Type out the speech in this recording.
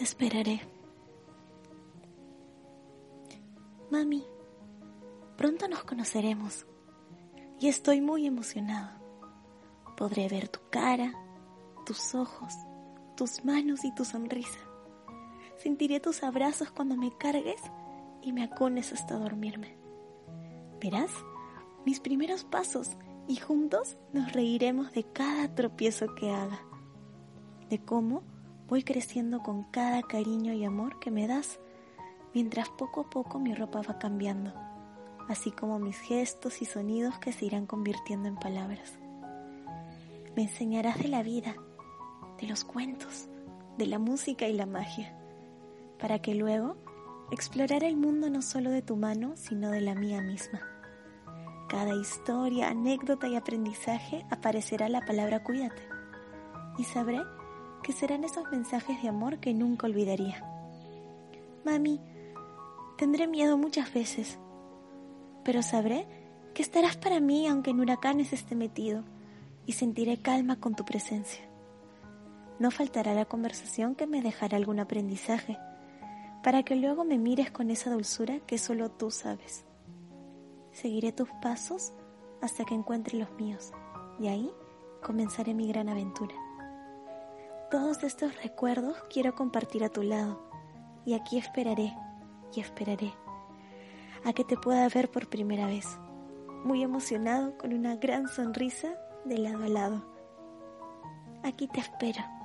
Te esperaré. Mami, pronto nos conoceremos y estoy muy emocionado. Podré ver tu cara, tus ojos, tus manos y tu sonrisa. Sentiré tus abrazos cuando me cargues y me acones hasta dormirme. Verás mis primeros pasos y juntos nos reiremos de cada tropiezo que haga, de cómo voy creciendo con cada cariño y amor que me das, mientras poco a poco mi ropa va cambiando, así como mis gestos y sonidos que se irán convirtiendo en palabras. Me enseñarás de la vida, de los cuentos, de la música y la magia, para que luego explorara el mundo no solo de tu mano, sino de la mía misma. Cada historia, anécdota y aprendizaje aparecerá la palabra cuídate, y sabré serán esos mensajes de amor que nunca olvidaría. Mami, tendré miedo muchas veces, pero sabré que estarás para mí aunque en huracanes esté metido y sentiré calma con tu presencia. No faltará la conversación que me dejará algún aprendizaje, para que luego me mires con esa dulzura que solo tú sabes. Seguiré tus pasos hasta que encuentre los míos, y ahí comenzaré mi gran aventura. Todos estos recuerdos quiero compartir a tu lado, y aquí esperaré, y esperaré, a que te pueda ver por primera vez, muy emocionado con una gran sonrisa de lado a lado. Aquí te espero.